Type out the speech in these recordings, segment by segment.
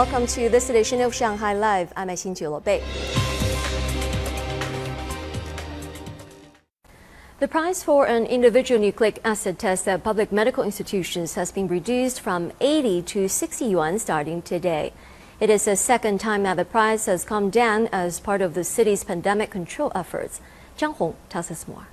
welcome to this edition of Shanghai Live. I'm Xin Bei. The price for an individual nucleic acid test at public medical institutions has been reduced from 80 to 60 yuan starting today. It is the second time that the price has come down as part of the city's pandemic control efforts. Zhang Hong tells us more.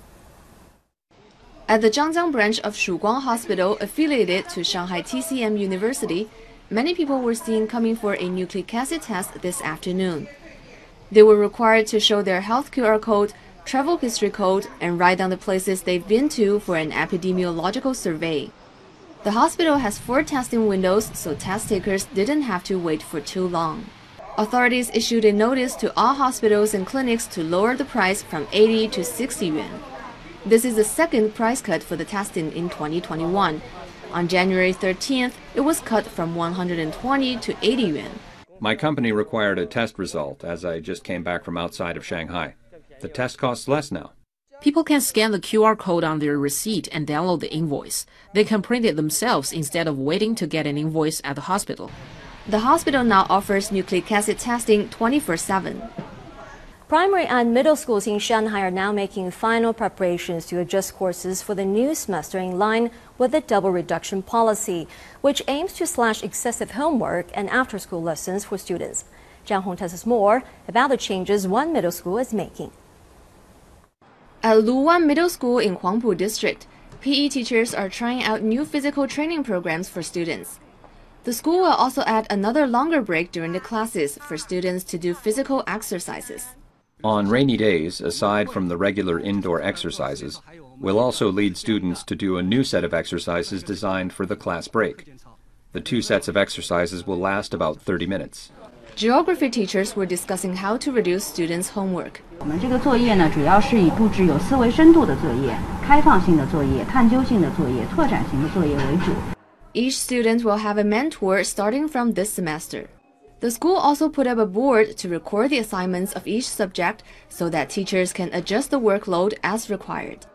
At the Zhangjiang branch of Shuguang Hospital affiliated to Shanghai TCM University, many people were seen coming for a nucleic acid test this afternoon. They were required to show their health QR code, travel history code, and write down the places they've been to for an epidemiological survey. The hospital has four testing windows, so test takers didn't have to wait for too long. Authorities issued a notice to all hospitals and clinics to lower the price from 80 to 60 yuan. This is the second price cut for the testing in 2021. On January 13th, it was cut from 120 to 80 yuan. My company required a test result as I just came back from outside of Shanghai. The test costs less now. People can scan the QR code on their receipt and download the invoice. They can print it themselves instead of waiting to get an invoice at the hospital. The hospital now offers nucleic acid testing 24 7. Primary and middle schools in Shanghai are now making final preparations to adjust courses for the new semester in line with the double reduction policy, which aims to slash excessive homework and after school lessons for students. Zhang Hong tells us more about the changes one middle school is making. At Luwan Middle School in Huangpu District, PE teachers are trying out new physical training programs for students. The school will also add another longer break during the classes for students to do physical exercises. On rainy days, aside from the regular indoor exercises, we'll also lead students to do a new set of exercises designed for the class break. The two sets of exercises will last about 30 minutes. Geography teachers were discussing how to reduce students' homework. 我们这个作业呢，主要是以布置有思维深度的作业、开放性的作业、探究性的作业、拓展型的作业为主。Each student will have a mentor starting from this semester. The school also put up a board to record the assignments of each subject so that teachers can adjust the workload as required.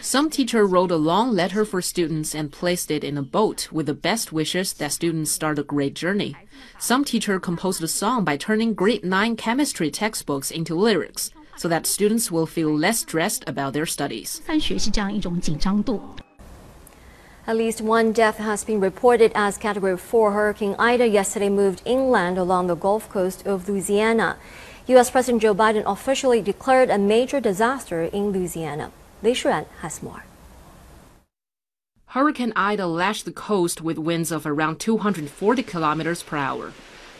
Some teacher wrote a long letter for students and placed it in a boat with the best wishes that students start a great journey. Some teacher composed a song by turning grade 9 chemistry textbooks into lyrics so that students will feel less stressed about their studies. At least one death has been reported as Category 4 Hurricane Ida yesterday moved inland along the Gulf Coast of Louisiana. U.S. President Joe Biden officially declared a major disaster in Louisiana. Li Shuan has more. Hurricane Ida lashed the coast with winds of around 240 kilometers per hour.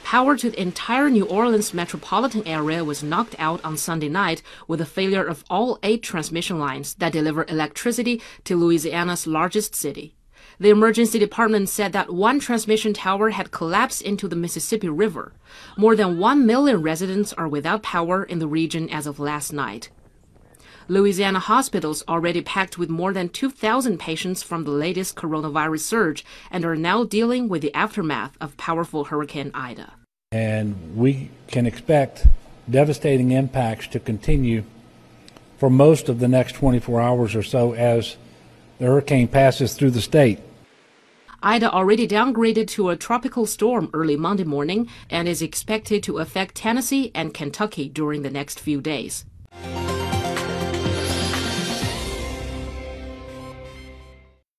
Power to the entire New Orleans metropolitan area was knocked out on Sunday night with the failure of all eight transmission lines that deliver electricity to Louisiana's largest city. The emergency department said that one transmission tower had collapsed into the Mississippi River. More than 1 million residents are without power in the region as of last night. Louisiana hospitals already packed with more than 2,000 patients from the latest coronavirus surge and are now dealing with the aftermath of powerful Hurricane Ida. And we can expect devastating impacts to continue for most of the next 24 hours or so as the hurricane passes through the state. Ida already downgraded to a tropical storm early Monday morning and is expected to affect Tennessee and Kentucky during the next few days.